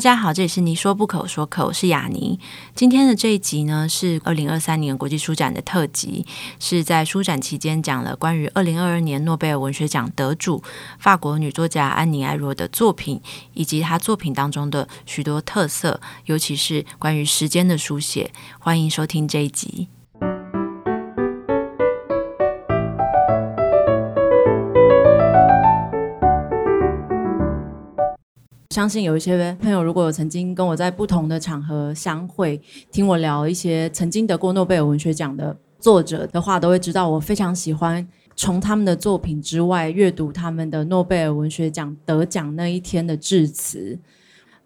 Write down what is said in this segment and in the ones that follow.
大家好，这里是妮说不可，说可，我是雅妮。今天的这一集呢，是二零二三年国际书展的特辑，是在书展期间讲了关于二零二二年诺贝尔文学奖得主法国女作家安妮·艾若的作品，以及她作品当中的许多特色，尤其是关于时间的书写。欢迎收听这一集。相信有一些朋友，如果有曾经跟我在不同的场合相会，听我聊一些曾经得过诺贝尔文学奖的作者的话，都会知道我非常喜欢从他们的作品之外阅读他们的诺贝尔文学奖得奖那一天的致辞。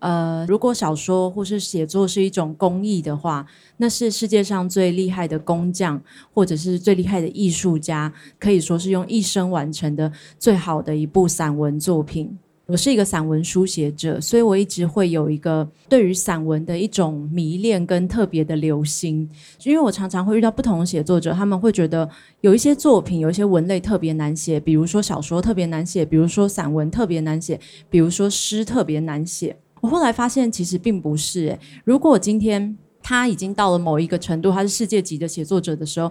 呃，如果小说或是写作是一种工艺的话，那是世界上最厉害的工匠，或者是最厉害的艺术家，可以说是用一生完成的最好的一部散文作品。我是一个散文书写者，所以我一直会有一个对于散文的一种迷恋跟特别的留心。因为我常常会遇到不同写作者，他们会觉得有一些作品、有一些文类特别难写，比如说小说特别难写，比如说散文特别难写，比如说诗特别难写。我后来发现，其实并不是诶。如果今天他已经到了某一个程度，他是世界级的写作者的时候。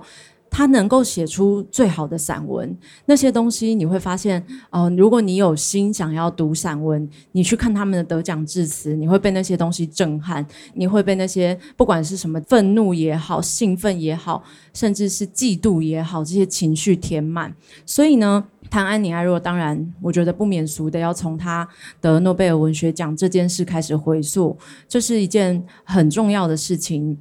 他能够写出最好的散文，那些东西你会发现，嗯、如果你有心想要读散文，你去看他们的得奖致辞，你会被那些东西震撼，你会被那些不管是什么愤怒也好、兴奋也好，甚至是嫉妒也好，这些情绪填满。所以呢，谈安妮·艾若，当然我觉得不免俗的要从他得诺贝尔文学奖这件事开始回溯，这是一件很重要的事情。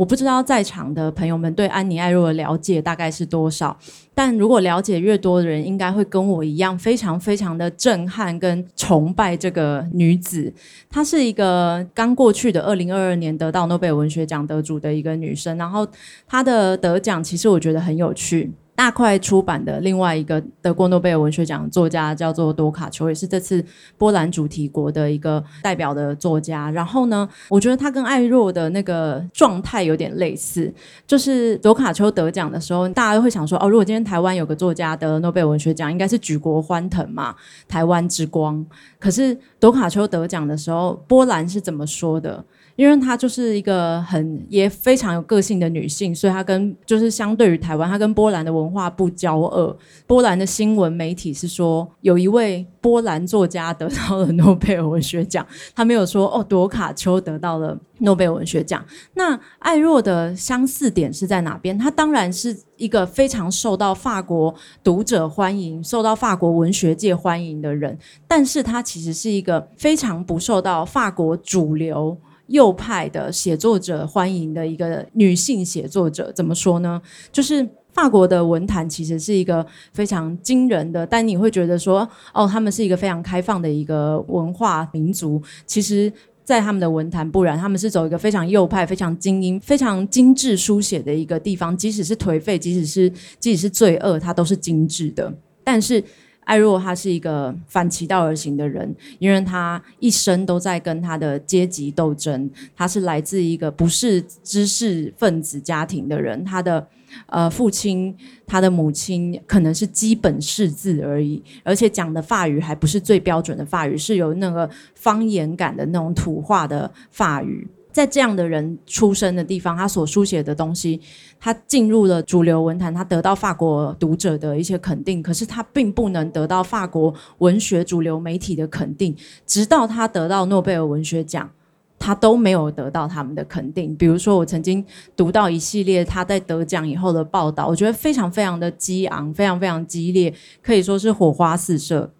我不知道在场的朋友们对安妮·艾若的了解大概是多少，但如果了解越多的人，应该会跟我一样，非常非常的震撼跟崇拜这个女子。她是一个刚过去的二零二二年得到诺贝尔文学奖得主的一个女生，然后她的得奖其实我觉得很有趣。大块出版的另外一个得过诺贝尔文学奖作家叫做多卡丘，也是这次波兰主题国的一个代表的作家。然后呢，我觉得他跟艾若的那个状态有点类似，就是多卡丘得奖的时候，大家会想说，哦，如果今天台湾有个作家得诺贝尔文学奖，应该是举国欢腾嘛，台湾之光。可是多卡丘得奖的时候，波兰是怎么说的？因为她就是一个很也非常有个性的女性，所以她跟就是相对于台湾，她跟波兰的文化不交恶。波兰的新闻媒体是说，有一位波兰作家得到了诺贝尔文学奖，他没有说哦，朵卡丘得到了诺贝尔文学奖。那艾若的相似点是在哪边？她当然是一个非常受到法国读者欢迎、受到法国文学界欢迎的人，但是她其实是一个非常不受到法国主流。右派的写作者欢迎的一个女性写作者，怎么说呢？就是法国的文坛其实是一个非常惊人的，但你会觉得说，哦，他们是一个非常开放的一个文化民族。其实，在他们的文坛不然，他们是走一个非常右派、非常精英、非常精致书写的一个地方。即使是颓废，即使是即使是罪恶，它都是精致的。但是。艾若他是一个反其道而行的人，因为他一生都在跟他的阶级斗争。他是来自一个不是知识分子家庭的人，他的呃父亲、他的母亲可能是基本识字而已，而且讲的法语还不是最标准的法语，是有那个方言感的那种土话的法语。在这样的人出生的地方，他所书写的东西，他进入了主流文坛，他得到法国读者的一些肯定，可是他并不能得到法国文学主流媒体的肯定，直到他得到诺贝尔文学奖，他都没有得到他们的肯定。比如说，我曾经读到一系列他在得奖以后的报道，我觉得非常非常的激昂，非常非常激烈，可以说是火花四射。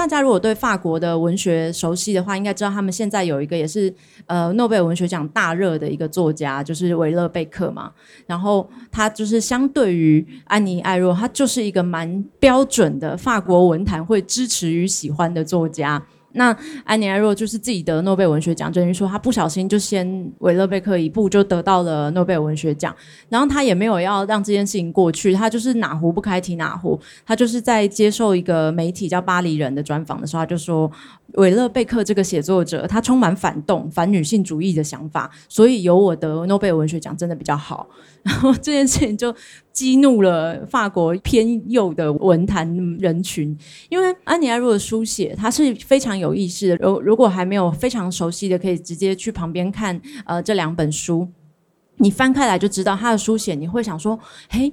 大家如果对法国的文学熟悉的话，应该知道他们现在有一个也是呃诺贝尔文学奖大热的一个作家，就是维勒贝克嘛。然后他就是相对于安妮艾若，他就是一个蛮标准的法国文坛会支持与喜欢的作家。那安妮埃洛就是自己得诺贝尔文学奖，等于说他不小心就先韦勒贝克一步就得到了诺贝尔文学奖，然后他也没有要让这件事情过去，他就是哪壶不开提哪壶，他就是在接受一个媒体叫《巴黎人》的专访的时候，他就说韦勒贝克这个写作者他充满反动、反女性主义的想法，所以由我得诺贝尔文学奖真的比较好。然后这件事情就激怒了法国偏右的文坛人群，因为安妮埃洛的书写，它是非常有意思的。如如果还没有非常熟悉的，可以直接去旁边看呃这两本书，你翻开来就知道他的书写，你会想说，嘿。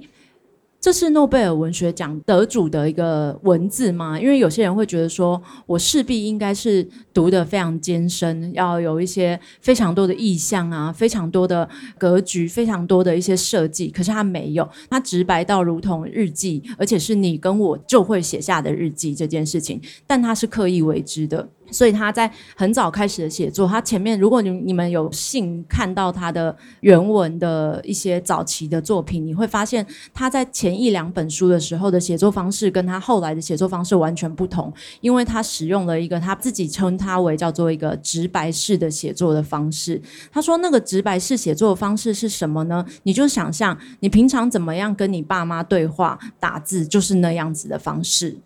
这是诺贝尔文学奖得主的一个文字吗？因为有些人会觉得说，我势必应该是读得非常艰深，要有一些非常多的意象啊，非常多的格局，非常多的一些设计。可是他没有，他直白到如同日记，而且是你跟我就会写下的日记这件事情，但他是刻意为之的。所以他在很早开始的写作，他前面如果你你们有幸看到他的原文的一些早期的作品，你会发现他在前一两本书的时候的写作方式跟他后来的写作方式完全不同，因为他使用了一个他自己称他为叫做一个直白式的写作的方式。他说那个直白式写作的方式是什么呢？你就想象你平常怎么样跟你爸妈对话打字，就是那样子的方式。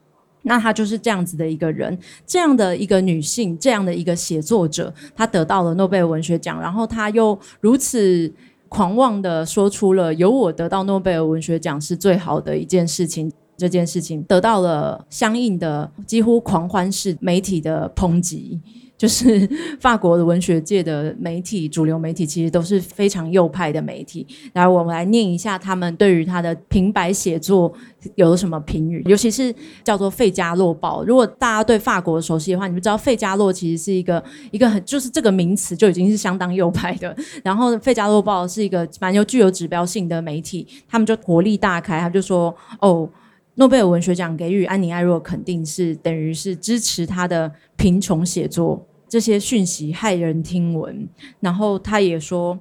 那她就是这样子的一个人，这样的一个女性，这样的一个写作者，她得到了诺贝尔文学奖，然后她又如此狂妄的说出了“由我得到诺贝尔文学奖是最好的一件事情”，这件事情得到了相应的几乎狂欢式媒体的抨击。就是 法国的文学界的媒体，主流媒体其实都是非常右派的媒体。然后我们来念一下他们对于他的平白写作有什么评语，尤其是叫做《费加洛报》。如果大家对法国熟悉的话，你们知道费加洛其实是一个一个很就是这个名词就已经是相当右派的。然后《费加洛报》是一个蛮有具有指标性的媒体，他们就火力大开，他就说：“哦，诺贝尔文学奖给予安妮·艾若肯定是等于是支持他的贫穷写作。”这些讯息骇人听闻，然后他也说，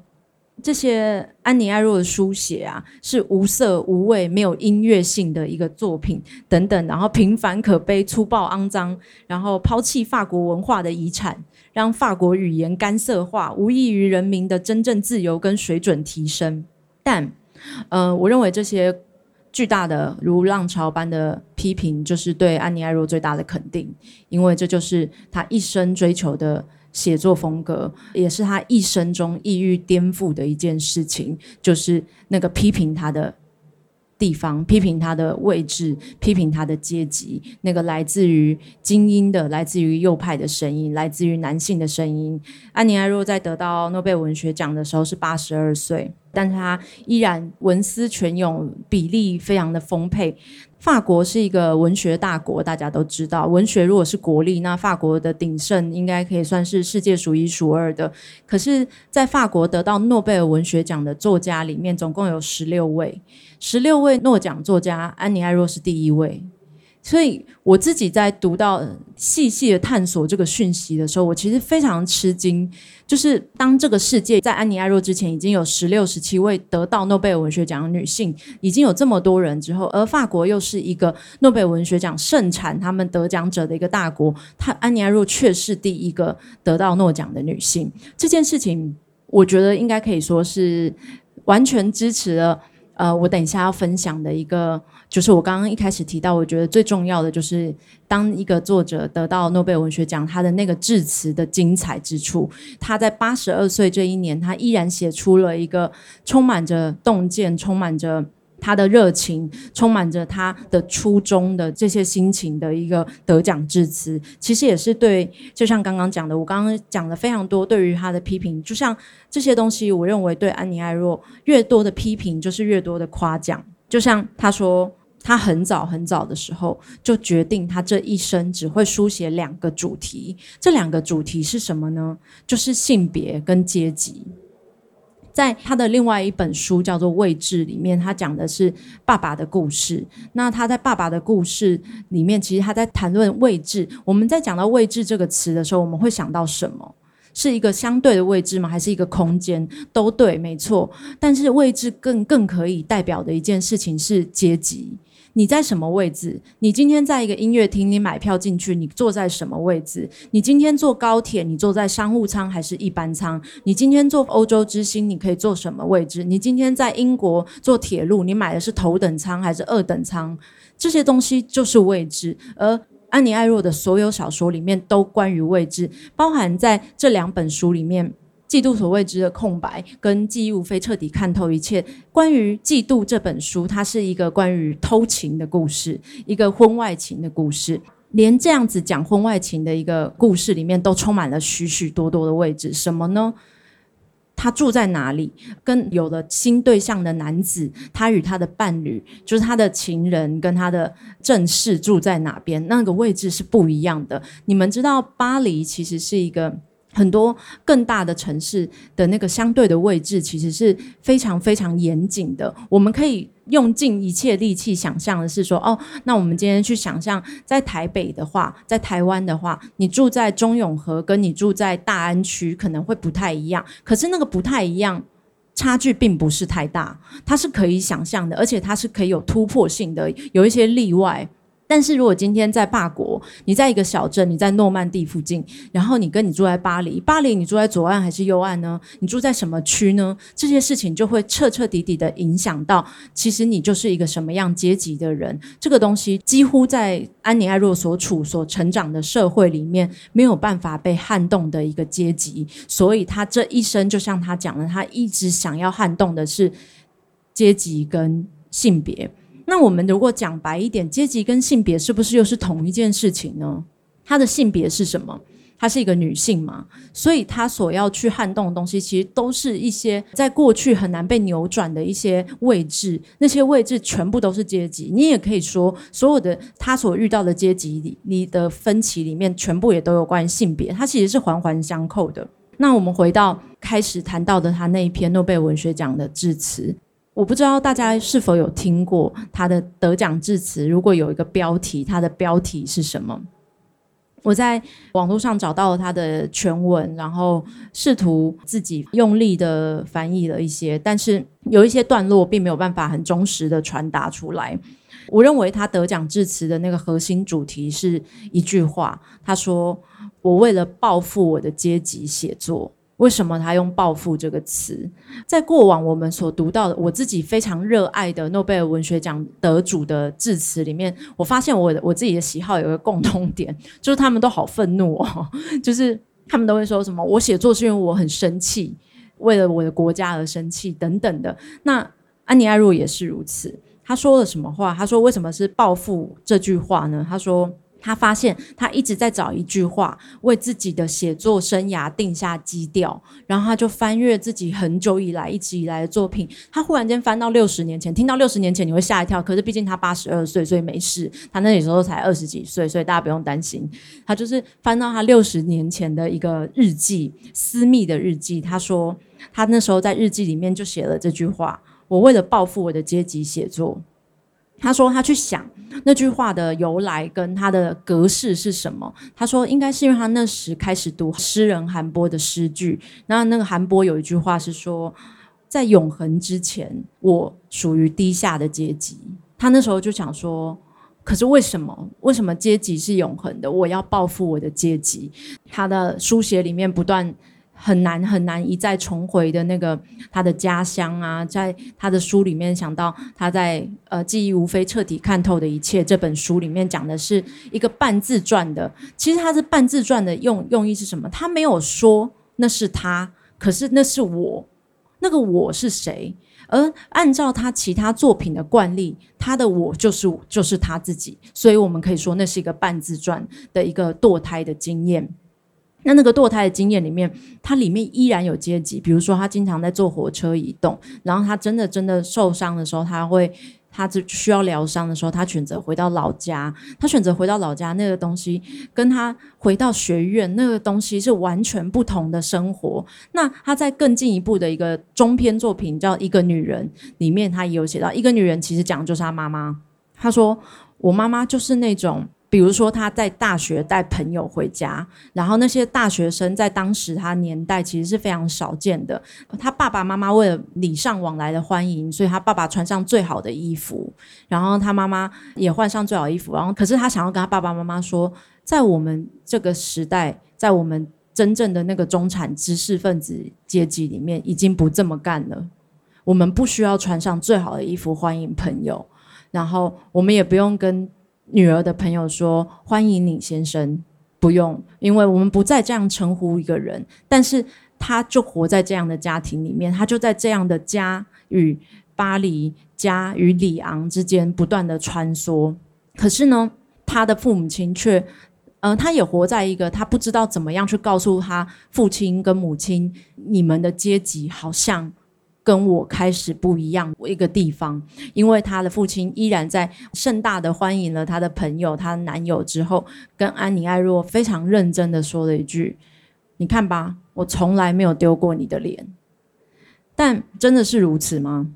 这些安妮·艾若的书写啊，是无色无味、没有音乐性的一个作品等等，然后平凡可悲、粗暴肮脏，然后抛弃法国文化的遗产，让法国语言干涉化，无异于人民的真正自由跟水准提升。但，呃，我认为这些。巨大的如浪潮般的批评，就是对安妮·艾若最大的肯定，因为这就是他一生追求的写作风格，也是他一生中意欲颠覆的一件事情，就是那个批评他的地方，批评他的位置，批评他的阶级，那个来自于精英的、来自于右派的声音，来自于男性的声音。安妮·艾若在得到诺贝尔文学奖的时候是八十二岁。但是他依然文思泉涌，比例非常的丰沛。法国是一个文学大国，大家都知道，文学如果是国力，那法国的鼎盛应该可以算是世界数一数二的。可是，在法国得到诺贝尔文学奖的作家里面，总共有十六位，十六位诺奖作家，安妮·艾若是第一位。所以我自己在读到细细的探索这个讯息的时候，我其实非常吃惊。就是当这个世界在安妮·艾若之前已经有十六、十七位得到诺贝尔文学奖的女性，已经有这么多人之后，而法国又是一个诺贝尔文学奖盛产他们得奖者的一个大国，她安妮·艾若却是第一个得到诺奖的女性。这件事情，我觉得应该可以说是完全支持了。呃，我等一下要分享的一个，就是我刚刚一开始提到，我觉得最重要的就是，当一个作者得到诺贝尔文学奖，他的那个致辞的精彩之处，他在八十二岁这一年，他依然写出了一个充满着洞见、充满着。他的热情充满着他的初衷的这些心情的一个得奖致辞，其实也是对，就像刚刚讲的，我刚刚讲了非常多对于他的批评，就像这些东西，我认为对安妮·艾若越多的批评就是越多的夸奖。就像他说，他很早很早的时候就决定，他这一生只会书写两个主题，这两个主题是什么呢？就是性别跟阶级。在他的另外一本书叫做《位置》里面，他讲的是爸爸的故事。那他在爸爸的故事里面，其实他在谈论位置。我们在讲到位置这个词的时候，我们会想到什么？是一个相对的位置吗？还是一个空间？都对，没错。但是位置更更可以代表的一件事情是阶级。你在什么位置？你今天在一个音乐厅，你买票进去，你坐在什么位置？你今天坐高铁，你坐在商务舱还是一般舱？你今天坐欧洲之星，你可以坐什么位置？你今天在英国坐铁路，你买的是头等舱还是二等舱？这些东西就是位置。而安妮·艾洛的所有小说里面都关于位置，包含在这两本书里面。嫉妒所未知的空白，跟记忆无非彻底看透一切。关于嫉妒这本书，它是一个关于偷情的故事，一个婚外情的故事。连这样子讲婚外情的一个故事里面，都充满了许许多多的位置。什么呢？他住在哪里？跟有了新对象的男子，他与他的伴侣，就是他的情人，跟他的正室住在哪边？那个位置是不一样的。你们知道，巴黎其实是一个。很多更大的城市的那个相对的位置，其实是非常非常严谨的。我们可以用尽一切力气想象的是说，哦，那我们今天去想象，在台北的话，在台湾的话，你住在中永和，跟你住在大安区可能会不太一样。可是那个不太一样，差距并不是太大，它是可以想象的，而且它是可以有突破性的，有一些例外。但是如果今天在法国，你在一个小镇，你在诺曼底附近，然后你跟你住在巴黎，巴黎你住在左岸还是右岸呢？你住在什么区呢？这些事情就会彻彻底底的影响到，其实你就是一个什么样阶级的人。这个东西几乎在安妮·艾洛所处、所成长的社会里面没有办法被撼动的一个阶级，所以他这一生就像他讲的，他一直想要撼动的是阶级跟性别。那我们如果讲白一点，阶级跟性别是不是又是同一件事情呢？她的性别是什么？她是一个女性嘛，所以她所要去撼动的东西，其实都是一些在过去很难被扭转的一些位置，那些位置全部都是阶级。你也可以说，所有的她所遇到的阶级里，你的分歧里面，全部也都有关于性别，它其实是环环相扣的。那我们回到开始谈到的他那一篇诺贝尔文学奖的致辞。我不知道大家是否有听过他的得奖致辞。如果有一个标题，他的标题是什么？我在网络上找到了他的全文，然后试图自己用力的翻译了一些，但是有一些段落并没有办法很忠实的传达出来。我认为他得奖致辞的那个核心主题是一句话，他说：“我为了报复我的阶级写作。”为什么他用“报复”这个词？在过往我们所读到的，我自己非常热爱的诺贝尔文学奖得主的致辞里面，我发现我我自己的喜好有个共通点，就是他们都好愤怒哦，就是他们都会说什么“我写作是因为我很生气，为了我的国家而生气”等等的。那安妮·艾洛也是如此，他说了什么话？他说：“为什么是报复这句话呢？”他说。他发现他一直在找一句话为自己的写作生涯定下基调，然后他就翻阅自己很久以来一直以来的作品。他忽然间翻到六十年前，听到六十年前你会吓一跳，可是毕竟他八十二岁，所以没事。他那时候才二十几岁，所以大家不用担心。他就是翻到他六十年前的一个日记，私密的日记。他说他那时候在日记里面就写了这句话：“我为了报复我的阶级写作。”他说他去想那句话的由来跟他的格式是什么。他说应该是因为他那时开始读诗人韩波的诗句，然后那个韩波有一句话是说，在永恒之前，我属于低下的阶级。他那时候就想说，可是为什么？为什么阶级是永恒的？我要报复我的阶级。他的书写里面不断。很难很难一再重回的那个他的家乡啊，在他的书里面想到他在呃记忆无非彻底看透的一切这本书里面讲的是一个半自传的，其实他是半自传的用用意是什么？他没有说那是他，可是那是我，那个我是谁？而按照他其他作品的惯例，他的我就是就是他自己，所以我们可以说那是一个半自传的一个堕胎的经验。那那个堕胎的经验里面，它里面依然有阶级。比如说，他经常在坐火车移动，然后他真的真的受伤的时候，他会他只需要疗伤的时候，他选择回到老家。他选择回到老家，那个东西跟他回到学院那个东西是完全不同的生活。那他在更进一步的一个中篇作品叫《一个女人》里面，他也有写到，一个女人其实讲的就是他妈妈。他说：“我妈妈就是那种。”比如说他在大学带朋友回家，然后那些大学生在当时他年代其实是非常少见的。他爸爸妈妈为了礼尚往来的欢迎，所以他爸爸穿上最好的衣服，然后他妈妈也换上最好的衣服。然后可是他想要跟他爸爸妈妈说，在我们这个时代，在我们真正的那个中产知识分子阶级里面，已经不这么干了。我们不需要穿上最好的衣服欢迎朋友，然后我们也不用跟。女儿的朋友说：“欢迎你，先生。”不用，因为我们不再这样称呼一个人。但是他就活在这样的家庭里面，他就在这样的家与巴黎、家与里昂之间不断的穿梭。可是呢，他的父母亲却，嗯、他也活在一个他不知道怎么样去告诉他父亲跟母亲，你们的阶级好像。跟我开始不一样一个地方，因为他的父亲依然在盛大的欢迎了他的朋友、他的男友之后，跟安妮艾若非常认真的说了一句：“你看吧，我从来没有丢过你的脸。”但真的是如此吗？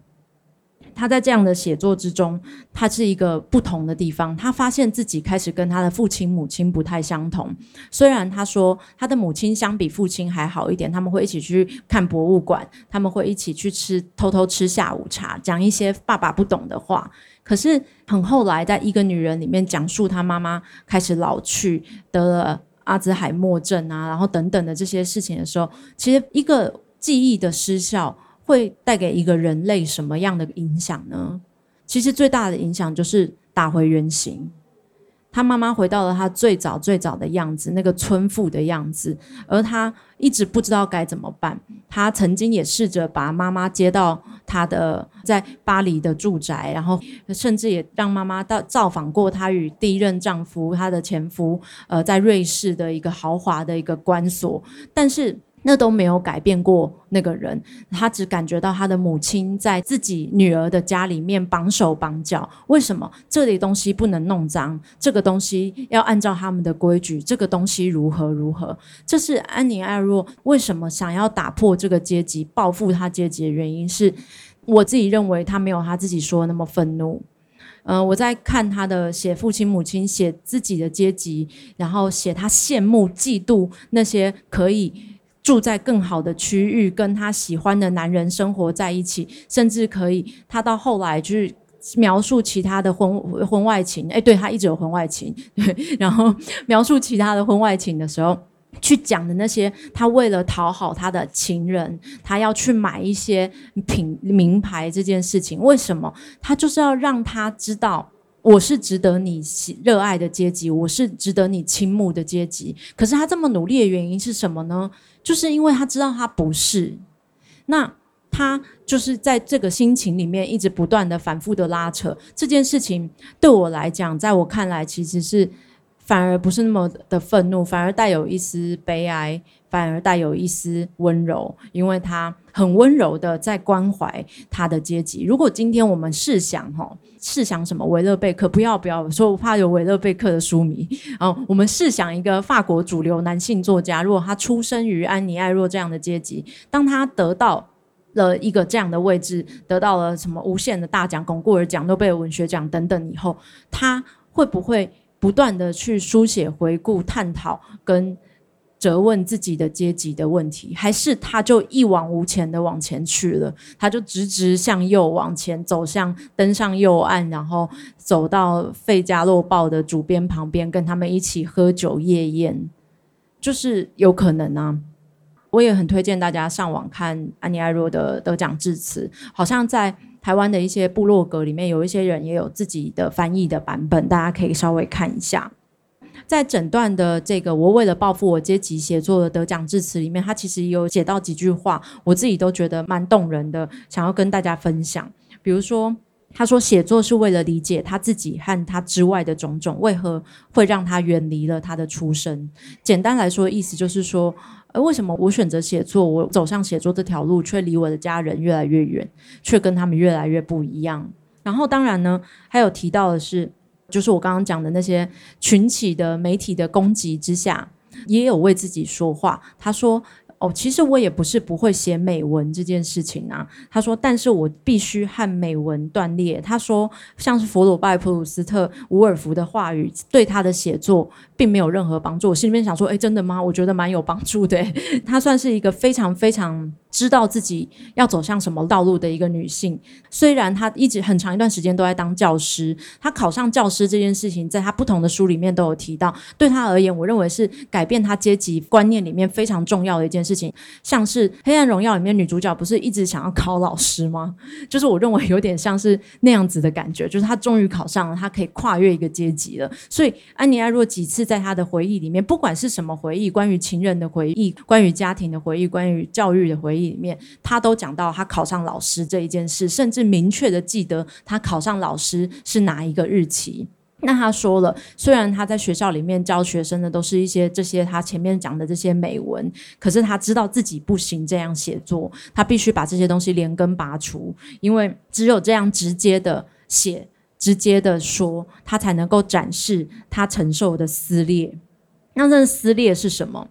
他在这样的写作之中，他是一个不同的地方。他发现自己开始跟他的父亲、母亲不太相同。虽然他说他的母亲相比父亲还好一点，他们会一起去看博物馆，他们会一起去吃偷偷吃下午茶，讲一些爸爸不懂的话。可是很后来，在一个女人里面讲述他妈妈开始老去，得了阿兹海默症啊，然后等等的这些事情的时候，其实一个记忆的失效。会带给一个人类什么样的影响呢？其实最大的影响就是打回原形。他妈妈回到了他最早最早的样子，那个村妇的样子，而他一直不知道该怎么办。他曾经也试着把妈妈接到他的在巴黎的住宅，然后甚至也让妈妈到造访过他与第一任丈夫、他的前夫，呃，在瑞士的一个豪华的一个关所，但是。那都没有改变过那个人，他只感觉到他的母亲在自己女儿的家里面绑手绑脚。为什么这里东西不能弄脏？这个东西要按照他们的规矩。这个东西如何如何？这是安妮艾若为什么想要打破这个阶级、报复他阶级的原因。是我自己认为他没有他自己说的那么愤怒。嗯、呃，我在看他的写父亲母亲写自己的阶级，然后写他羡慕嫉妒那些可以。住在更好的区域，跟他喜欢的男人生活在一起，甚至可以，他到后来去描述其他的婚婚外情。哎，对，他一直有婚外情，对，然后描述其他的婚外情的时候，去讲的那些，他为了讨好他的情人，他要去买一些品名牌这件事情，为什么？他就是要让他知道。我是值得你热爱的阶级，我是值得你倾慕的阶级。可是他这么努力的原因是什么呢？就是因为他知道他不是。那他就是在这个心情里面一直不断的反复的拉扯这件事情。对我来讲，在我看来，其实是反而不是那么的愤怒，反而带有一丝悲哀，反而带有一丝温柔，因为他很温柔的在关怀他的阶级。如果今天我们试想哈。试想什么？维勒贝克，不要不要说，我怕有维勒贝克的书迷。然后我们试想一个法国主流男性作家，如果他出生于安妮艾若这样的阶级，当他得到了一个这样的位置，得到了什么无限的大奖、龚古尔奖、诺贝尔文学奖等等以后，他会不会不断的去书写、回顾、探讨跟？责问自己的阶级的问题，还是他就一往无前的往前去了？他就直直向右往前走向登上右岸，然后走到《费加洛报》的主编旁边，跟他们一起喝酒夜宴，就是有可能啊。我也很推荐大家上网看安妮艾若的得奖致辞，好像在台湾的一些部落格里面，有一些人也有自己的翻译的版本，大家可以稍微看一下。在整段的这个“我为了报复我阶级”写作的得奖致辞里面，他其实有写到几句话，我自己都觉得蛮动人的，想要跟大家分享。比如说，他说写作是为了理解他自己和他之外的种种，为何会让他远离了他的出身。简单来说，意思就是说，呃，为什么我选择写作，我走上写作这条路，却离我的家人越来越远，却跟他们越来越不一样。然后，当然呢，还有提到的是。就是我刚刚讲的那些群起的媒体的攻击之下，也有为自己说话。他说：“哦，其实我也不是不会写美文这件事情啊。他说，但是我必须和美文断裂。他说，像是佛鲁拜、普鲁斯特、伍尔夫的话语，对他的写作并没有任何帮助。我心里面想说，诶，真的吗？我觉得蛮有帮助的。他算是一个非常非常。知道自己要走向什么道路的一个女性，虽然她一直很长一段时间都在当教师，她考上教师这件事情，在她不同的书里面都有提到。对她而言，我认为是改变她阶级观念里面非常重要的一件事情。像是《黑暗荣耀》里面女主角不是一直想要考老师吗？就是我认为有点像是那样子的感觉，就是她终于考上了，她可以跨越一个阶级了。所以安妮·艾若几次在她的回忆里面，不管是什么回忆，关于情人的回忆，关于家庭的回忆，关于教育的回忆。里面，她都讲到她考上老师这一件事，甚至明确的记得她考上老师是哪一个日期。那他说了，虽然他在学校里面教学生的都是一些这些他前面讲的这些美文，可是他知道自己不行这样写作，他必须把这些东西连根拔除，因为只有这样直接的写、直接的说，他才能够展示他承受的撕裂。那这撕裂是什么？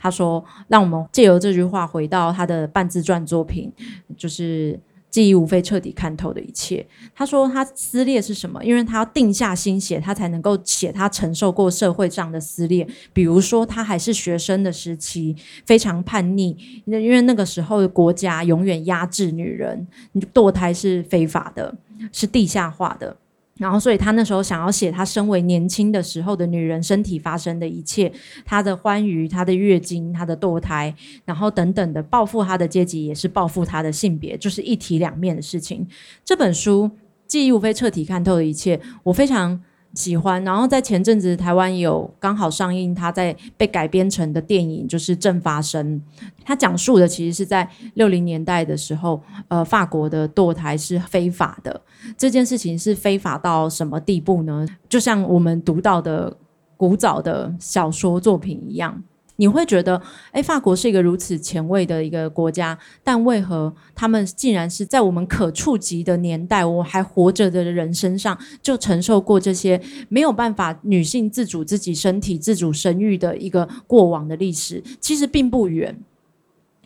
他说：“让我们借由这句话回到他的半自传作品，就是记忆无非彻底看透的一切。”他说：“他撕裂是什么？因为他要定下心写，他才能够写他承受过社会上的撕裂。比如说，他还是学生的时期，非常叛逆，因为那个时候的国家永远压制女人，堕胎是非法的，是地下化的。”然后，所以他那时候想要写他身为年轻的时候的女人身体发生的一切，她的欢愉，她的月经，她的堕胎，然后等等的报复她的阶级，也是报复她的性别，就是一体两面的事情。这本书《记忆无非彻底看透了一切》，我非常。喜欢，然后在前阵子台湾有刚好上映，他在被改编成的电影就是《正发生》，他讲述的其实是在六零年代的时候，呃，法国的堕胎是非法的，这件事情是非法到什么地步呢？就像我们读到的古早的小说作品一样。你会觉得，哎，法国是一个如此前卫的一个国家，但为何他们竟然是在我们可触及的年代，我还活着的人身上，就承受过这些没有办法女性自主自己身体、自主生育的一个过往的历史？其实并不远。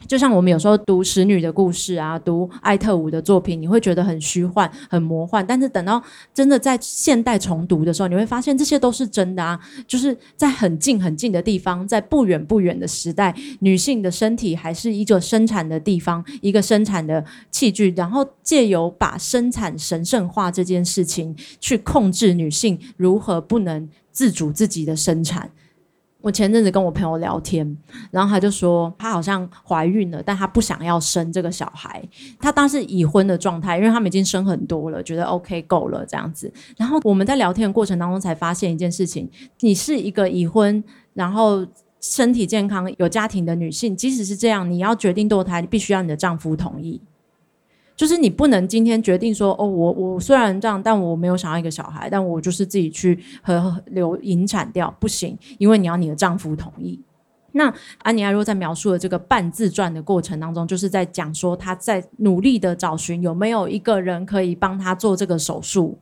就像我们有时候读使女的故事啊，读艾特伍的作品，你会觉得很虚幻、很魔幻。但是等到真的在现代重读的时候，你会发现这些都是真的啊！就是在很近很近的地方，在不远不远的时代，女性的身体还是一个生产的地方，一个生产的器具。然后借由把生产神圣化这件事情，去控制女性如何不能自主自己的生产。我前阵子跟我朋友聊天，然后他就说他好像怀孕了，但他不想要生这个小孩。他当时已婚的状态，因为他们已经生很多了，觉得 OK 够了这样子。然后我们在聊天的过程当中才发现一件事情：你是一个已婚，然后身体健康、有家庭的女性，即使是这样，你要决定堕胎，必须要你的丈夫同意。就是你不能今天决定说哦，我我虽然这样，但我没有想要一个小孩，但我就是自己去和流引产掉，不行，因为你要你的丈夫同意。那安妮艾洛在描述的这个半自传的过程当中，就是在讲说她在努力的找寻有没有一个人可以帮她做这个手术，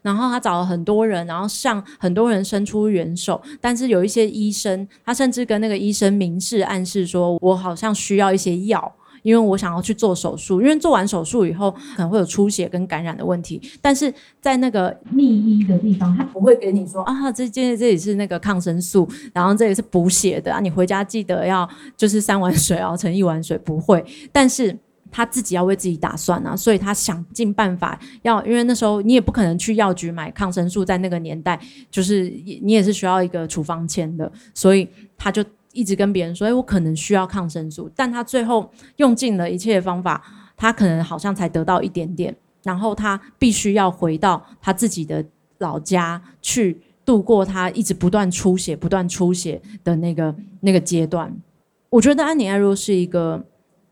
然后她找了很多人，然后向很多人伸出援手，但是有一些医生，她甚至跟那个医生明示暗示说，我好像需要一些药。因为我想要去做手术，因为做完手术以后可能会有出血跟感染的问题，但是在那个秘医的地方，他不会跟你说啊，这这这里是那个抗生素，然后这里是补血的啊，你回家记得要就是三碗水熬成一碗水，不会，但是他自己要为自己打算啊，所以他想尽办法要，因为那时候你也不可能去药局买抗生素，在那个年代就是你也是需要一个处方签的，所以他就。一直跟别人说，诶，我可能需要抗生素，但他最后用尽了一切的方法，他可能好像才得到一点点，然后他必须要回到他自己的老家去度过他一直不断出血、不断出血的那个那个阶段。我觉得安妮艾洛是一个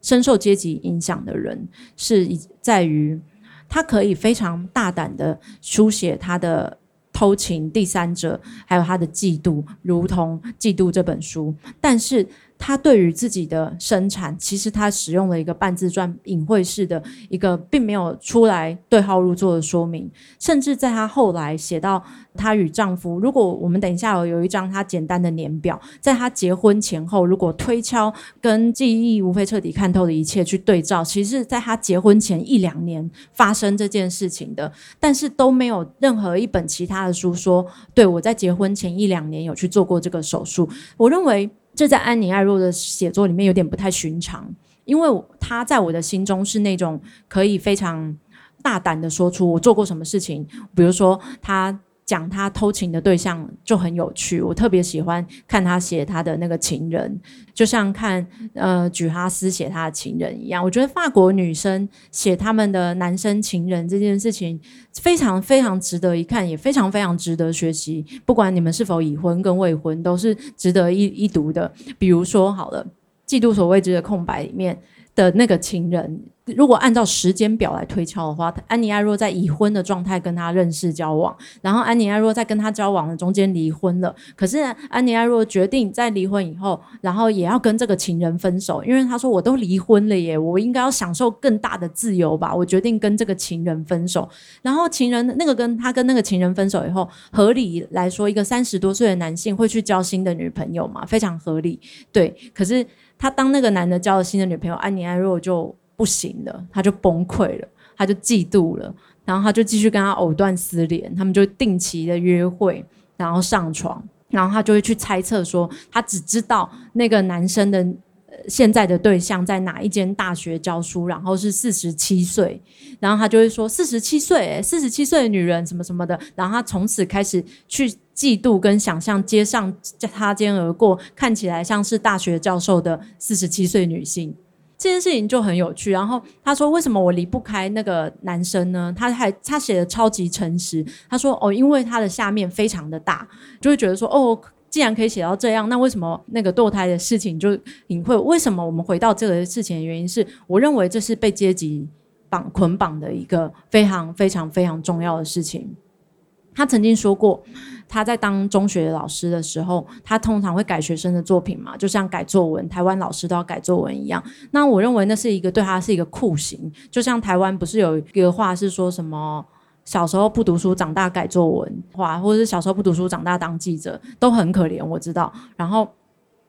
深受阶级影响的人，是在于他可以非常大胆的书写他的。偷情、第三者，还有他的嫉妒，如同《嫉妒》这本书。但是他对于自己的生产，其实他使用了一个半自传隐晦式的一个，并没有出来对号入座的说明。甚至在他后来写到她与丈夫，如果我们等一下有有一张他简单的年表，在他结婚前后，如果推敲跟记忆无非彻底看透的一切去对照，其实在他结婚前一两年发生这件事情的，但是都没有任何一本其他的书说，对，我在结婚前一两年有去做过这个手术。我认为。这在安妮·艾若的写作里面有点不太寻常，因为她在我的心中是那种可以非常大胆的说出我做过什么事情，比如说她。讲他偷情的对象就很有趣，我特别喜欢看他写他的那个情人，就像看呃举哈斯写他的情人一样。我觉得法国女生写他们的男生情人这件事情非常非常值得一看，也非常非常值得学习。不管你们是否已婚跟未婚，都是值得一一读的。比如说好了，《嫉妒所未知的空白》里面的那个情人。如果按照时间表来推敲的话，安妮艾若在已婚的状态跟他认识交往，然后安妮艾若在跟他交往的中间离婚了。可是安妮艾若决定在离婚以后，然后也要跟这个情人分手，因为他说我都离婚了耶，我应该要享受更大的自由吧。我决定跟这个情人分手。然后情人那个跟他跟那个情人分手以后，合理来说，一个三十多岁的男性会去交新的女朋友嘛？非常合理。对，可是他当那个男的交了新的女朋友，安妮艾若就。不行了，他就崩溃了，他就嫉妒了，然后他就继续跟他藕断丝连，他们就定期的约会，然后上床，然后他就会去猜测说，他只知道那个男生的、现在的对象在哪一间大学教书，然后是四十七岁，然后他就会说四十七岁，四十七岁的女人什么什么的，然后他从此开始去嫉妒跟想象街上擦肩而过看起来像是大学教授的四十七岁女性。这件事情就很有趣，然后他说：“为什么我离不开那个男生呢？”他还他写的超级诚实，他说：“哦，因为他的下面非常的大，就会觉得说，哦，既然可以写到这样，那为什么那个堕胎的事情就隐晦？为什么我们回到这个事情的原因是，我认为这是被阶级绑捆绑的一个非常非常非常重要的事情。”他曾经说过。他在当中学老师的时候，他通常会改学生的作品嘛，就像改作文，台湾老师都要改作文一样。那我认为那是一个对他是一个酷刑，就像台湾不是有一个话是说什么小时候不读书，长大改作文话，或者是小时候不读书，长大当记者，都很可怜，我知道。然后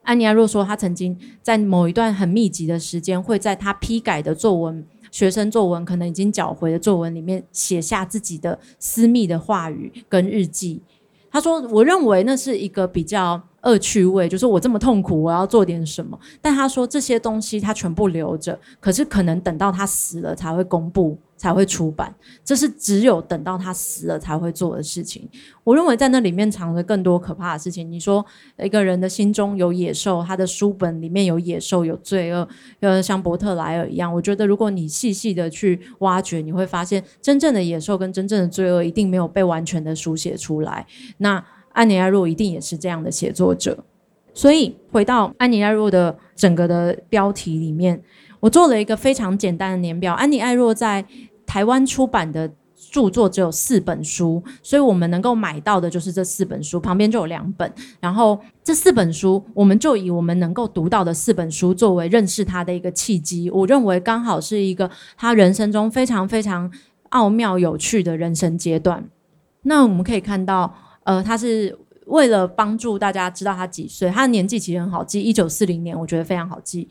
安妮亚若说，他曾经在某一段很密集的时间，会在他批改的作文。学生作文可能已经缴回的作文里面写下自己的私密的话语跟日记。他说：“我认为那是一个比较恶趣味，就是我这么痛苦，我要做点什么。但他说这些东西他全部留着，可是可能等到他死了才会公布。”才会出版，这是只有等到他死了才会做的事情。我认为在那里面藏着更多可怕的事情。你说一个人的心中有野兽，他的书本里面有野兽，有罪恶，呃，像伯特莱尔一样。我觉得如果你细细的去挖掘，你会发现真正的野兽跟真正的罪恶一定没有被完全的书写出来。那安妮·艾若一定也是这样的写作者。所以回到安妮·艾若的整个的标题里面，我做了一个非常简单的年表。安妮·艾若在台湾出版的著作只有四本书，所以我们能够买到的就是这四本书，旁边就有两本。然后这四本书，我们就以我们能够读到的四本书作为认识他的一个契机。我认为刚好是一个他人生中非常非常奥妙有趣的人生阶段。那我们可以看到，呃，他是为了帮助大家知道他几岁，他的年纪其实很好记，一九四零年，我觉得非常好记。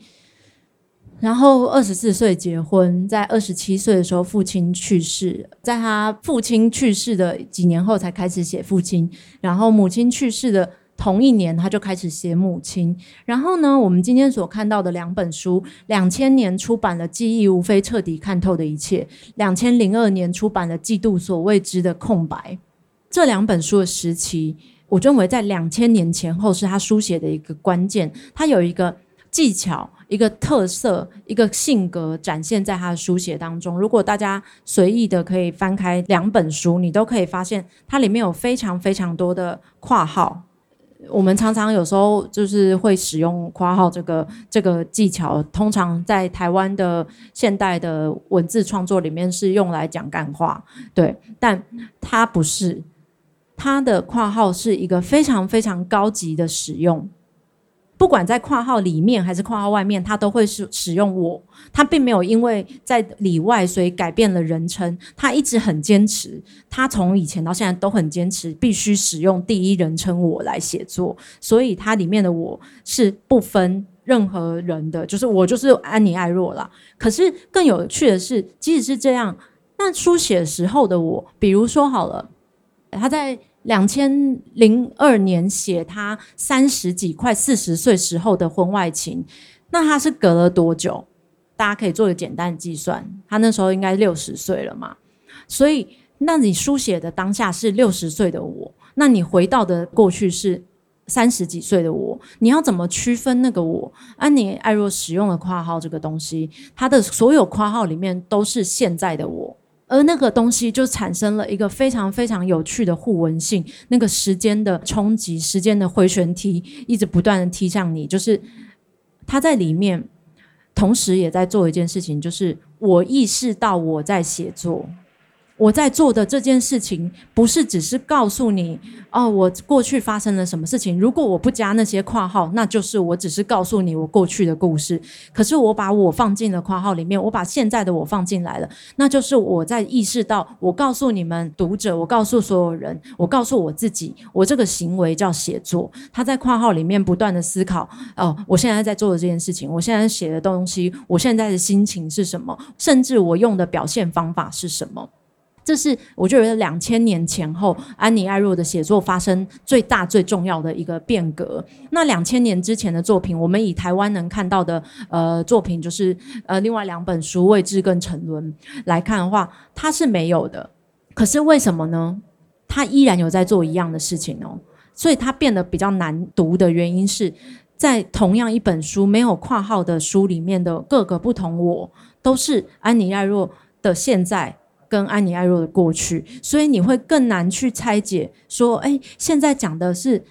然后二十四岁结婚，在二十七岁的时候父亲去世，在他父亲去世的几年后才开始写父亲，然后母亲去世的同一年他就开始写母亲。然后呢，我们今天所看到的两本书，两千年出版了《记忆无非彻底看透的一切》，两千零二年出版了《嫉妒所未知的空白》。这两本书的时期，我认为在两千年前后是他书写的一个关键，他有一个技巧。一个特色，一个性格展现在他的书写当中。如果大家随意的可以翻开两本书，你都可以发现它里面有非常非常多的括号。我们常常有时候就是会使用括号这个这个技巧，通常在台湾的现代的文字创作里面是用来讲干话，对，但它不是，它的括号是一个非常非常高级的使用。不管在括号里面还是括号外面，他都会使使用我。他并没有因为在里外所以改变了人称，他一直很坚持。他从以前到现在都很坚持，必须使用第一人称我来写作。所以它里面的我是不分任何人的，就是我就是安妮艾若啦。可是更有趣的是，即使是这样，那书写时候的我，比如说好了，他在。两千零二年写他三十几快四十岁时候的婚外情，那他是隔了多久？大家可以做个简单的计算，他那时候应该六十岁了嘛。所以，那你书写的当下是六十岁的我，那你回到的过去是三十几岁的我，你要怎么区分那个我？安妮艾若使用了括号这个东西，他的所有括号里面都是现在的我。而那个东西就产生了一个非常非常有趣的互文性，那个时间的冲击，时间的回旋踢，一直不断的踢向你，就是他在里面，同时也在做一件事情，就是我意识到我在写作。我在做的这件事情，不是只是告诉你哦，我过去发生了什么事情。如果我不加那些括号，那就是我只是告诉你我过去的故事。可是我把我放进了括号里面，我把现在的我放进来了，那就是我在意识到，我告诉你们读者，我告诉所有人，我告诉我自己，我这个行为叫写作。他在括号里面不断的思考哦，我现在在做的这件事情，我现在写的东西，我现在的心情是什么，甚至我用的表现方法是什么。这是我就觉得两千年前后安妮艾若的写作发生最大最重要的一个变革。那两千年之前的作品，我们以台湾能看到的呃作品，就是呃另外两本书《未知》跟《沉沦》来看的话，它是没有的。可是为什么呢？它依然有在做一样的事情哦。所以它变得比较难读的原因是在同样一本书没有括号的书里面的各个不同我，都是安妮艾若的现在。跟安妮艾若的过去，所以你会更难去拆解。说，哎，现在讲的是，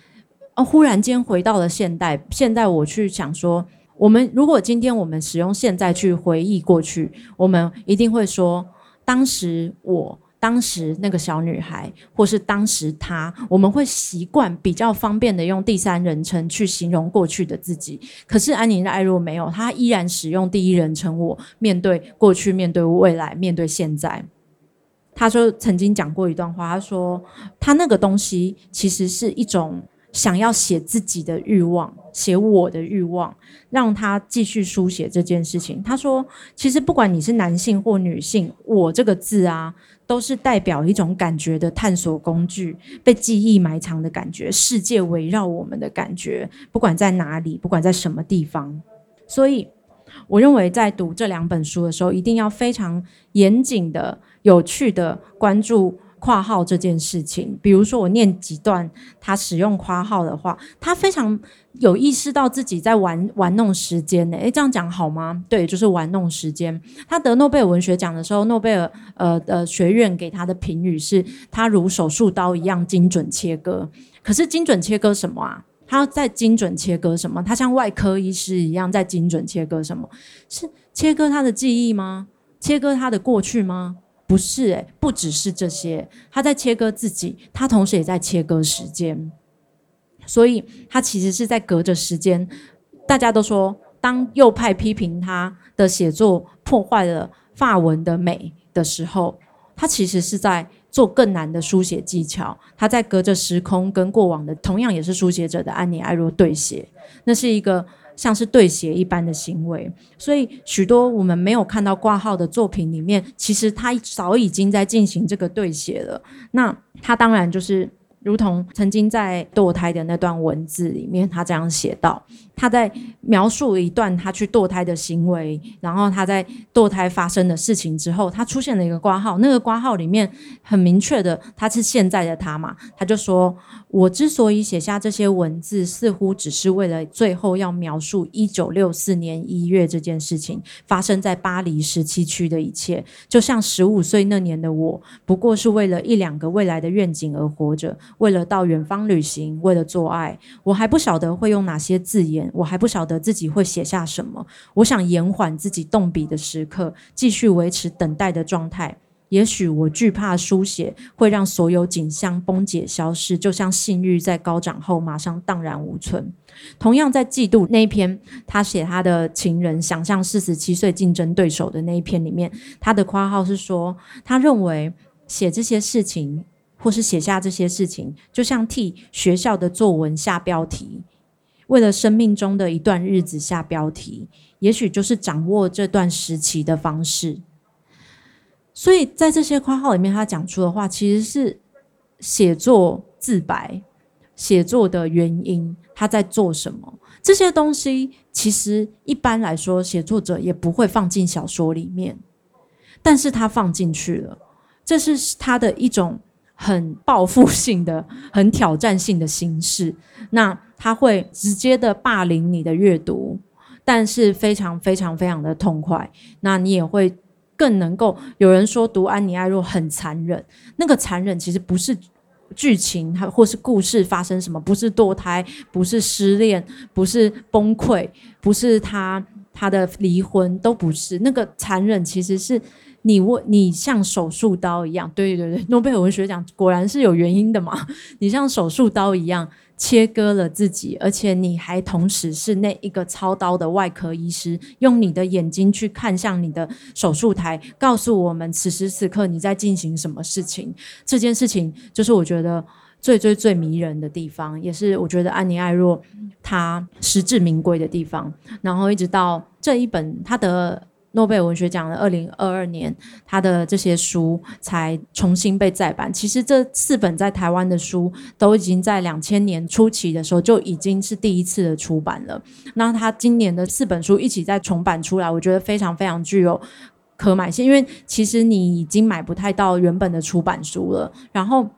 哦，忽然间回到了现代。现在我去想说，我们如果今天我们使用现在去回忆过去，我们一定会说，当时我，当时那个小女孩，或是当时她，我们会习惯比较方便的用第三人称去形容过去的自己。可是安妮的艾若没有，她依然使用第一人称我，面对过去，面对未来，面对现在。他说曾经讲过一段话，他说他那个东西其实是一种想要写自己的欲望，写我的欲望，让他继续书写这件事情。他说，其实不管你是男性或女性，我这个字啊，都是代表一种感觉的探索工具，被记忆埋藏的感觉，世界围绕我们的感觉，不管在哪里，不管在什么地方。所以，我认为在读这两本书的时候，一定要非常严谨的。有趣的关注括号这件事情，比如说我念几段他使用括号的话，他非常有意识到自己在玩玩弄时间呢。诶，这样讲好吗？对，就是玩弄时间。他得诺贝尔文学奖的时候，诺贝尔呃呃学院给他的评语是他如手术刀一样精准切割。可是精准切割什么啊？他在精准切割什么？他像外科医师一样在精准切割什么？是切割他的记忆吗？切割他的过去吗？不是诶，不只是这些，他在切割自己，他同时也在切割时间，所以他其实是在隔着时间。大家都说，当右派批评他的写作破坏了法文的美的时候，他其实是在做更难的书写技巧。他在隔着时空跟过往的同样也是书写者的安妮艾若对写，那是一个。像是对写一般的行为，所以许多我们没有看到挂号的作品里面，其实他早已经在进行这个对写了。那他当然就是。如同曾经在堕胎的那段文字里面，他这样写道：他在描述一段他去堕胎的行为，然后他在堕胎发生的事情之后，他出现了一个挂号。那个挂号里面很明确的，他是现在的他嘛？他就说：“我之所以写下这些文字，似乎只是为了最后要描述一九六四年一月这件事情发生在巴黎十七区的一切，就像十五岁那年的我，不过是为了一两个未来的愿景而活着。”为了到远方旅行，为了做爱，我还不晓得会用哪些字眼，我还不晓得自己会写下什么。我想延缓自己动笔的时刻，继续维持等待的状态。也许我惧怕书写会让所有景象崩解消失，就像性欲在高涨后马上荡然无存。同样在嫉妒那一篇，他写他的情人想象四十七岁竞争对手的那一篇里面，他的括号是说，他认为写这些事情或是写下这些事情，就像替学校的作文下标题，为了生命中的一段日子下标题，也许就是掌握这段时期的方式。所以在这些括号里面，他讲出的话其实是写作自白、写作的原因，他在做什么？这些东西其实一般来说，写作者也不会放进小说里面，但是他放进去了，这是他的一种很报复性的、很挑战性的形式。那他会直接的霸凌你的阅读，但是非常非常非常的痛快。那你也会。更能够有人说读安妮艾洛很残忍，那个残忍其实不是剧情，它或是故事发生什么，不是堕胎，不是失恋，不是崩溃，不是他他的离婚，都不是。那个残忍其实是你问你像手术刀一样，对对对，诺贝尔文学奖果然是有原因的嘛，你像手术刀一样。切割了自己，而且你还同时是那一个操刀的外科医师，用你的眼睛去看向你的手术台，告诉我们此时此刻你在进行什么事情。这件事情就是我觉得最最最迷人的地方，也是我觉得安妮艾若她实至名归的地方。然后一直到这一本他的。诺贝尔文学奖的二零二二年，他的这些书才重新被再版。其实这四本在台湾的书都已经在两千年初期的时候就已经是第一次的出版了。那他今年的四本书一起再重版出来，我觉得非常非常具有可买性，因为其实你已经买不太到原本的出版书了。然后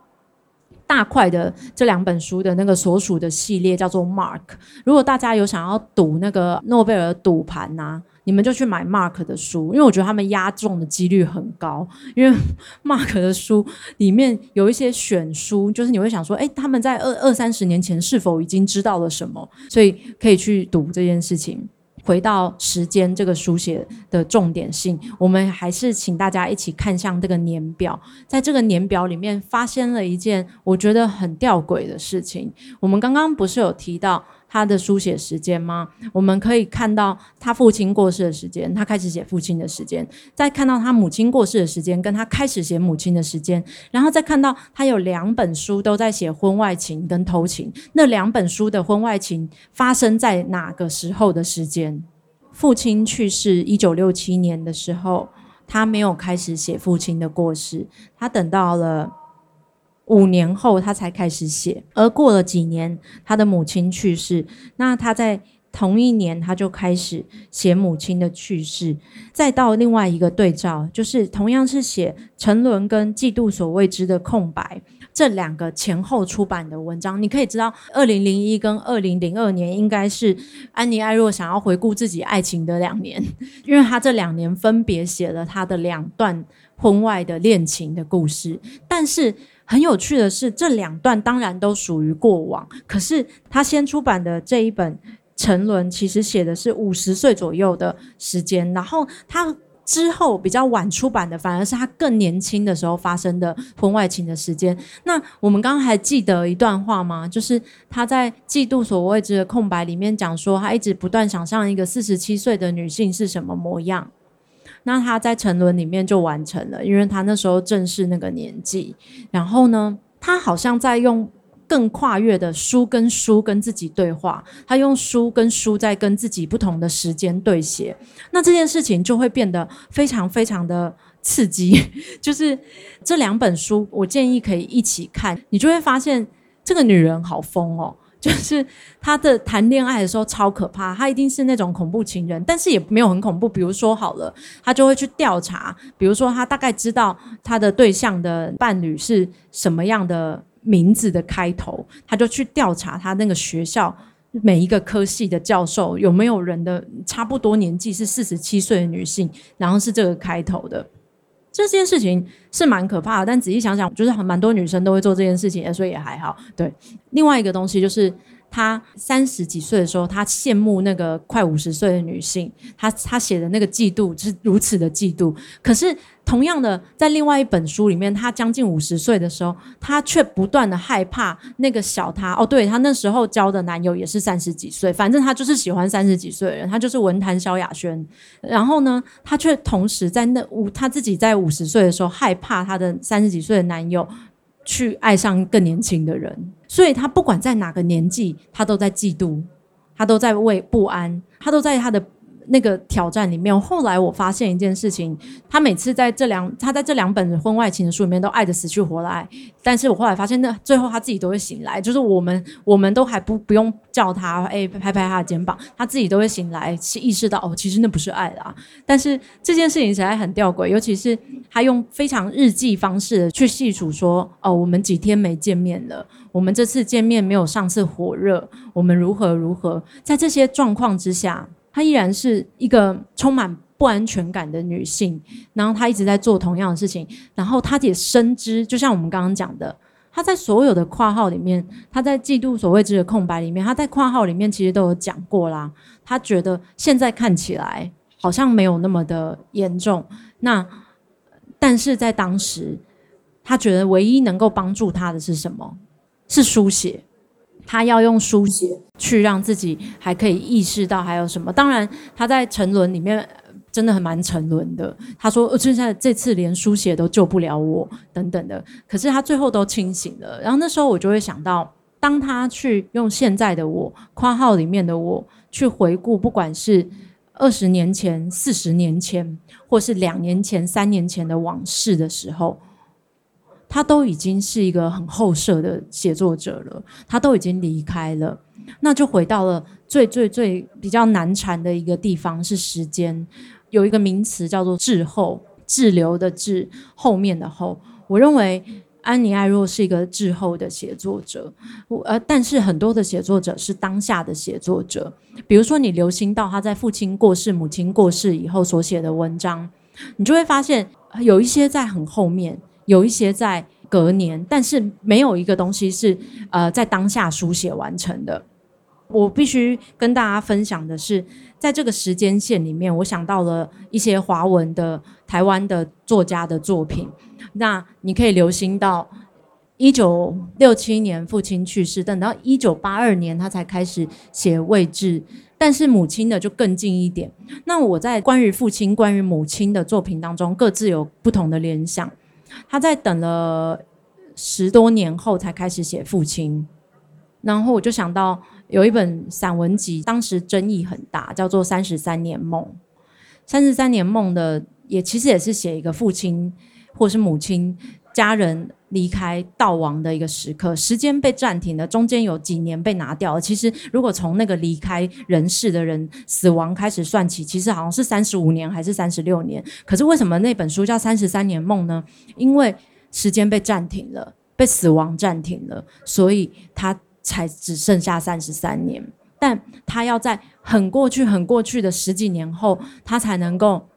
大块的这两本书的那个所属的系列叫做 Mark。如果大家有想要赌那个诺贝尔赌盘呐、啊？你们就去买 Mark 的书，因为我觉得他们押中的几率很高。因为 Mark 的书里面有一些选书，就是你会想说，哎，他们在二二三十年前是否已经知道了什么？所以可以去读这件事情。回到时间这个书写的重点性，我们还是请大家一起看向这个年表，在这个年表里面发现了一件我觉得很吊诡的事情。我们刚刚不是有提到？他的书写时间吗？我们可以看到他父亲过世的时间，他开始写父亲的时间；再看到他母亲过世的时间，跟他开始写母亲的时间；然后再看到他有两本书都在写婚外情跟偷情。那两本书的婚外情发生在哪个时候的时间？父亲去世一九六七年的时候，他没有开始写父亲的过世，他等到了。五年后，他才开始写。而过了几年，他的母亲去世。那他在同一年，他就开始写母亲的去世。再到另外一个对照，就是同样是写沉沦跟嫉妒所未知的空白这两个前后出版的文章。你可以知道，二零零一跟二零零二年应该是安妮艾洛想要回顾自己爱情的两年，因为他这两年分别写了他的两段婚外的恋情的故事，但是。很有趣的是，这两段当然都属于过往。可是他先出版的这一本《沉沦》，其实写的是五十岁左右的时间。然后他之后比较晚出版的，反而是他更年轻的时候发生的婚外情的时间。那我们刚刚还记得一段话吗？就是他在《嫉妒所未知的空白》里面讲说，他一直不断想象一个四十七岁的女性是什么模样。那他在沉沦里面就完成了，因为他那时候正是那个年纪。然后呢，他好像在用更跨越的书跟书跟自己对话，他用书跟书在跟自己不同的时间对写。那这件事情就会变得非常非常的刺激。就是这两本书，我建议可以一起看，你就会发现这个女人好疯哦。就是他的谈恋爱的时候超可怕，他一定是那种恐怖情人，但是也没有很恐怖。比如说好了，他就会去调查，比如说他大概知道他的对象的伴侣是什么样的名字的开头，他就去调查他那个学校每一个科系的教授有没有人的差不多年纪是四十七岁的女性，然后是这个开头的。这件事情是蛮可怕的，但仔细想想，就是很蛮多女生都会做这件事情，所以也还好。对，另外一个东西就是他三十几岁的时候，他羡慕那个快五十岁的女性，他他写的那个嫉妒是如此的嫉妒。可是同样的，在另外一本书里面，他将近五十岁的时候，他却不断的害怕那个小他。哦，对，他那时候交的男友也是三十几岁，反正他就是喜欢三十几岁的人，他就是文坛萧亚轩。然后呢，他却同时在那五他自己在五十岁的时候，害怕他的三十几岁的男友去爱上更年轻的人。所以他不管在哪个年纪，他都在嫉妒，他都在为不安，他都在他的那个挑战里面。后来我发现一件事情，他每次在这两他在这两本婚外情的书里面都爱得死去活来，但是我后来发现，那最后他自己都会醒来，就是我们我们都还不不用叫他，哎，拍拍他的肩膀，他自己都会醒来，是意识到哦，其实那不是爱啦。但是这件事情实在很吊诡，尤其是他用非常日记方式去细数说，哦，我们几天没见面了。我们这次见面没有上次火热，我们如何如何？在这些状况之下，她依然是一个充满不安全感的女性。然后她一直在做同样的事情，然后她也深知，就像我们刚刚讲的，她在所有的括号里面，她在嫉妒所未知的空白里面，她在括号里面其实都有讲过啦。她觉得现在看起来好像没有那么的严重，那但是在当时，她觉得唯一能够帮助她的是什么？是书写，他要用书写去让自己还可以意识到还有什么。当然，他在沉沦里面真的很蛮沉沦的。他说：“我现在这次连书写都救不了我，等等的。”可是他最后都清醒了。然后那时候我就会想到，当他去用现在的我（括号里面的我）去回顾，不管是二十年前、四十年前，或是两年前、三年前的往事的时候。他都已经是一个很后设的写作者了，他都已经离开了，那就回到了最最最比较难缠的一个地方是时间，有一个名词叫做滞后，滞留的滞，后面的后。我认为安妮·艾若是一个滞后的写作者，我呃，但是很多的写作者是当下的写作者，比如说你留心到他在父亲过世、母亲过世以后所写的文章，你就会发现有一些在很后面。有一些在隔年，但是没有一个东西是呃在当下书写完成的。我必须跟大家分享的是，在这个时间线里面，我想到了一些华文的台湾的作家的作品。那你可以留心到，一九六七年父亲去世，等到一九八二年他才开始写《未置》，但是母亲的就更近一点。那我在关于父亲、关于母亲的作品当中，各自有不同的联想。他在等了十多年后才开始写父亲，然后我就想到有一本散文集，当时争议很大，叫做《三十三年梦》。三十三年梦的也其实也是写一个父亲或是母亲家人离开道亡的一个时刻，时间被暂停了，中间有几年被拿掉了。其实如果从那个离开人世的人死亡开始算起，其实好像是三十五年还是三十六年。可是为什么那本书叫《三十三年梦》呢？因为时间被暂停了，被死亡暂停了，所以他才只剩下三十三年。但他要在很过去、很过去的十几年后，他才能够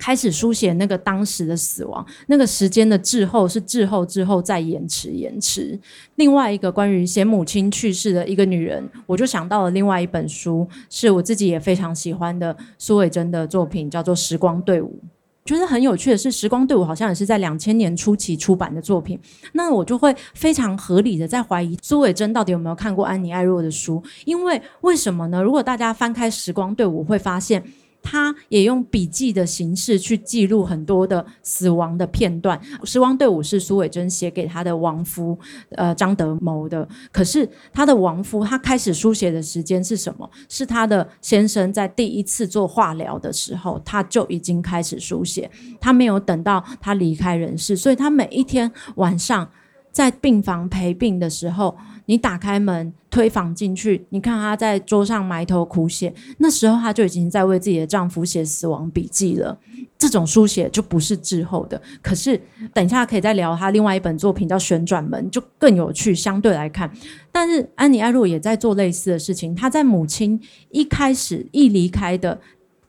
开始书写那个当时的死亡，那个时间的滞后是滞后之后再延迟、延迟。另外一个关于写母亲去世的一个女人，我就想到了另外一本书，是我自己也非常喜欢的苏伟珍的作品，叫做《时光队伍》。觉得很有趣的是，《时光队伍》好像也是在两千年初期出版的作品。那我就会非常合理的在怀疑苏伟珍到底有没有看过安妮·艾若的书？因为为什么呢？如果大家翻开《时光队伍》，会发现。他也用笔记的形式去记录很多的死亡的片段。《时光队伍》是苏伟珍写给他的亡夫，呃，张德谋的。可是他的亡夫，他开始书写的时间是什么？是他的先生在第一次做化疗的时候，他就已经开始书写。他没有等到他离开人世，所以他每一天晚上在病房陪病的时候。你打开门推房进去，你看她在桌上埋头苦写，那时候她就已经在为自己的丈夫写死亡笔记了。这种书写就不是滞后的。可是等一下可以再聊她另外一本作品叫《旋转门》，就更有趣。相对来看，但是安妮·艾洛也在做类似的事情。她在母亲一开始一离开的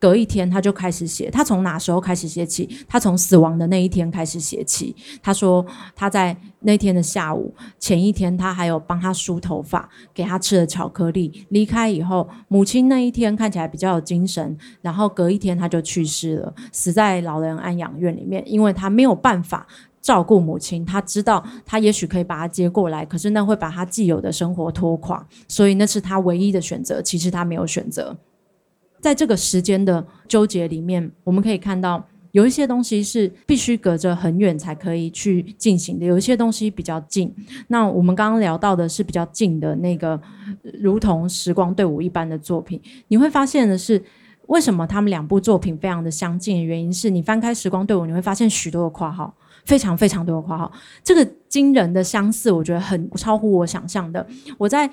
隔一天他就开始写。他从哪时候开始写起？他从死亡的那一天开始写起。他说他在那天的下午，前一天他还有帮他梳头发，给他吃了巧克力。离开以后，母亲那一天看起来比较有精神，然后隔一天他就去世了，死在老人安养院里面，因为他没有办法。照顾母亲，他知道他也许可以把她接过来，可是那会把他既有的生活拖垮，所以那是他唯一的选择。其实他没有选择。在这个时间的纠结里面，我们可以看到有一些东西是必须隔着很远才可以去进行的，有一些东西比较近。那我们刚刚聊到的是比较近的那个，如同时光队伍一般的作品，你会发现的是，为什么他们两部作品非常的相近的原因是你翻开时光队伍，你会发现许多的括号。非常非常多的括号，这个惊人的相似，我觉得很超乎我想象的。我在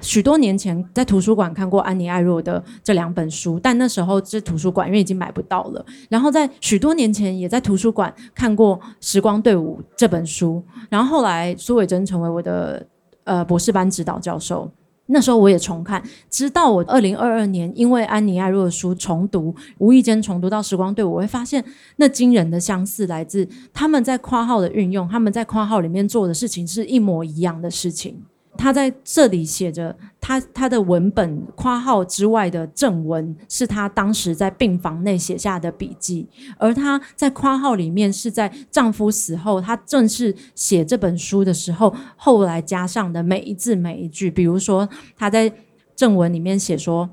许多年前在图书馆看过安妮艾若的这两本书，但那时候这图书馆因为已经买不到了。然后在许多年前也在图书馆看过《时光队伍》这本书，然后后来苏伟珍成为我的呃博士班指导教授。那时候我也重看，直到我二零二二年因为安妮艾若的书重读，无意间重读到《时光队伍》，我会发现那惊人的相似来自他们在括号的运用，他们在括号里面做的事情是一模一样的事情。他在这里写着，他他的文本括号之外的正文是他当时在病房内写下的笔记，而他在括号里面是在丈夫死后，他正式写这本书的时候，后来加上的每一字每一句。比如说，他在正文里面写说，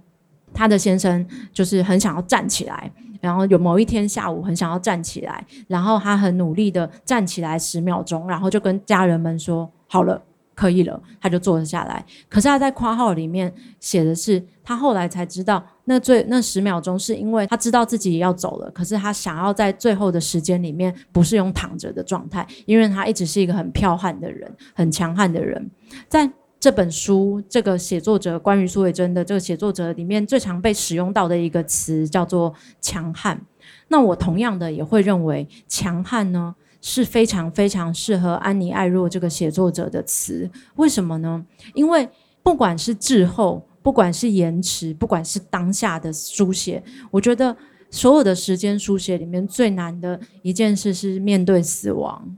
他的先生就是很想要站起来，然后有某一天下午很想要站起来，然后他很努力的站起来十秒钟，然后就跟家人们说好了。可以了，他就坐了下来。可是他在括号里面写的是，他后来才知道，那最那十秒钟是因为他知道自己也要走了，可是他想要在最后的时间里面不是用躺着的状态，因为他一直是一个很剽悍的人，很强悍的人。在这本书，这个写作者关于苏伟贞的这个写作者里面，最常被使用到的一个词叫做强悍。那我同样的也会认为强悍呢，是非常非常适合安妮艾若这个写作者的词，为什么呢？因为不管是滞后，不管是延迟，不管是当下的书写，我觉得所有的时间书写里面最难的一件事是面对死亡。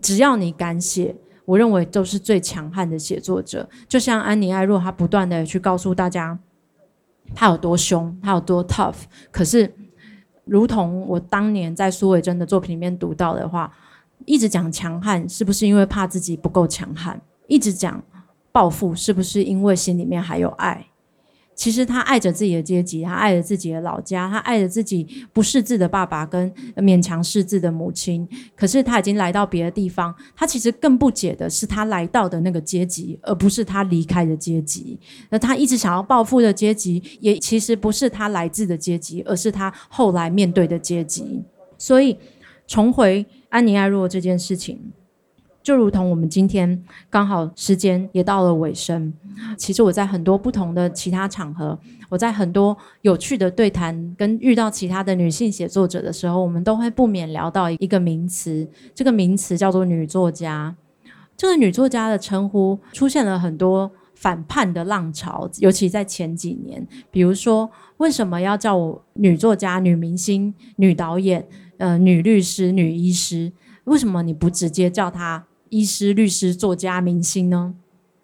只要你敢写，我认为都是最强悍的写作者。就像安妮艾若，她不断的去告诉大家，她有多凶，她有多 tough，可是。如同我当年在苏伟真的作品里面读到的话，一直讲强悍，是不是因为怕自己不够强悍？一直讲报复，是不是因为心里面还有爱？其实他爱着自己的阶级，他爱着自己的老家，他爱着自己不识字的爸爸跟勉强识字的母亲。可是他已经来到别的地方，他其实更不解的是他来到的那个阶级，而不是他离开的阶级。那他一直想要报复的阶级，也其实不是他来自的阶级，而是他后来面对的阶级。所以重回安妮艾若这件事情。就如同我们今天刚好时间也到了尾声，其实我在很多不同的其他场合，我在很多有趣的对谈跟遇到其他的女性写作者的时候，我们都会不免聊到一个名词，这个名词叫做女作家。这个女作家的称呼出现了很多反叛的浪潮，尤其在前几年，比如说为什么要叫我女作家、女明星、女导演、呃、女律师、女医师？为什么你不直接叫她？医师、律师、作家、明星呢？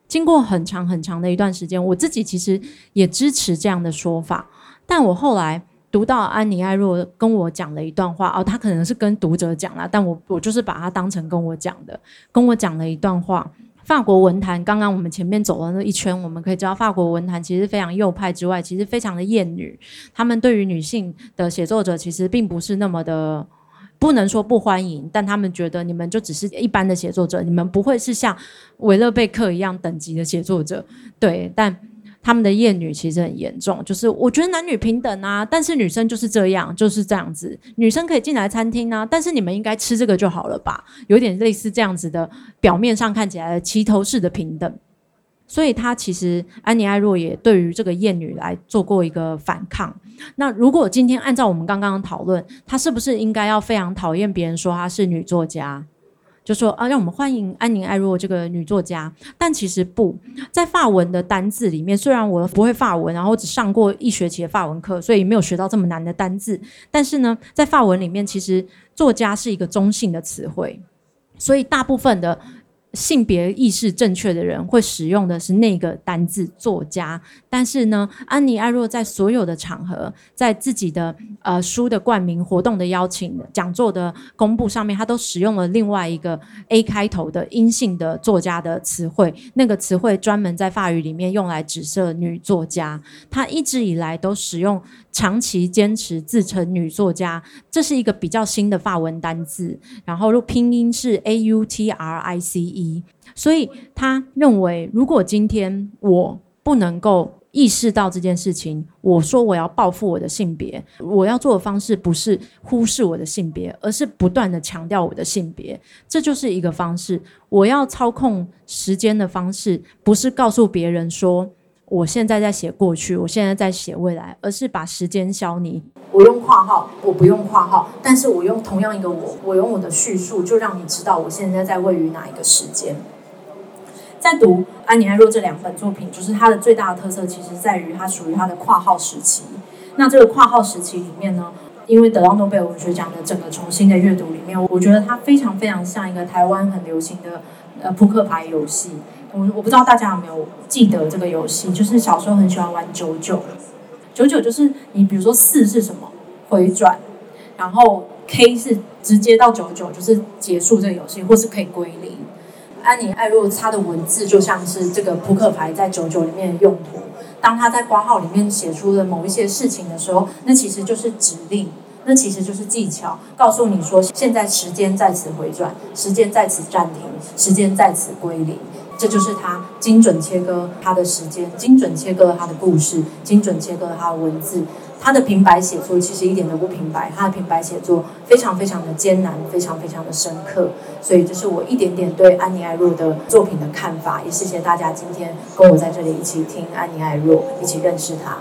经过很长很长的一段时间，我自己其实也支持这样的说法。但我后来读到安妮艾若跟我讲了一段话，哦，他可能是跟读者讲了，但我我就是把它当成跟我讲的，跟我讲了一段话。法国文坛，刚刚我们前面走了那一圈，我们可以知道，法国文坛其实非常右派之外，其实非常的厌女。他们对于女性的写作者，其实并不是那么的。不能说不欢迎，但他们觉得你们就只是一般的写作者，你们不会是像维勒贝克一样等级的写作者。对，但他们的厌女其实很严重，就是我觉得男女平等啊，但是女生就是这样，就是这样子，女生可以进来餐厅啊，但是你们应该吃这个就好了吧？有点类似这样子的，表面上看起来的齐头式的平等。所以，他其实安妮艾若也对于这个厌女来做过一个反抗。那如果今天按照我们刚刚的讨论，他是不是应该要非常讨厌别人说她是女作家？就说啊，让我们欢迎安宁·艾若这个女作家。但其实不在法文的单字里面，虽然我不会法文，然后只上过一学期的法文课，所以没有学到这么难的单字。但是呢，在法文里面，其实作家是一个中性的词汇，所以大部分的。性别意识正确的人会使用的是那个单字“作家”，但是呢，安妮·艾若在所有的场合，在自己的呃书的冠名、活动的邀请、讲座的公布上面，他都使用了另外一个 A 开头的阴性的作家的词汇。那个词汇专门在法语里面用来指涉女作家。他一直以来都使用。长期坚持自称女作家，这是一个比较新的法文单字，然后拼音是 A U T R I C E，所以他认为，如果今天我不能够意识到这件事情，我说我要报复我的性别，我要做的方式不是忽视我的性别，而是不断地强调我的性别，这就是一个方式。我要操控时间的方式，不是告诉别人说。我现在在写过去，我现在在写未来，而是把时间消弭。我用括号，我不用括号，但是我用同样一个我，我用我的叙述，就让你知道我现在在位于哪一个时间。在读安妮·艾若这两本作品，就是它的最大的特色，其实在于它属于它的括号时期。那这个括号时期里面呢，因为得到诺贝尔文学奖的整个重新的阅读里面，我觉得它非常非常像一个台湾很流行的呃扑克牌游戏。我我不知道大家有没有记得这个游戏，就是小时候很喜欢玩九九。九九就是你比如说四是什么回转，然后 K 是直接到九九，就是结束这个游戏，或是可以归零。安妮艾洛，他的文字就像是这个扑克牌在九九里面的用途。当他在括号里面写出了某一些事情的时候，那其实就是指令，那其实就是技巧，告诉你说现在时间在此回转，时间在此暂停，时间在此归零。这就是他精准切割他的时间，精准切割他的故事，精准切割他的文字。他的平白写作其实一点都不平白，他的平白写作非常非常的艰难，非常非常的深刻。所以这是我一点点对安妮艾若的作品的看法，也谢谢大家今天跟我在这里一起听安妮艾若，一起认识她。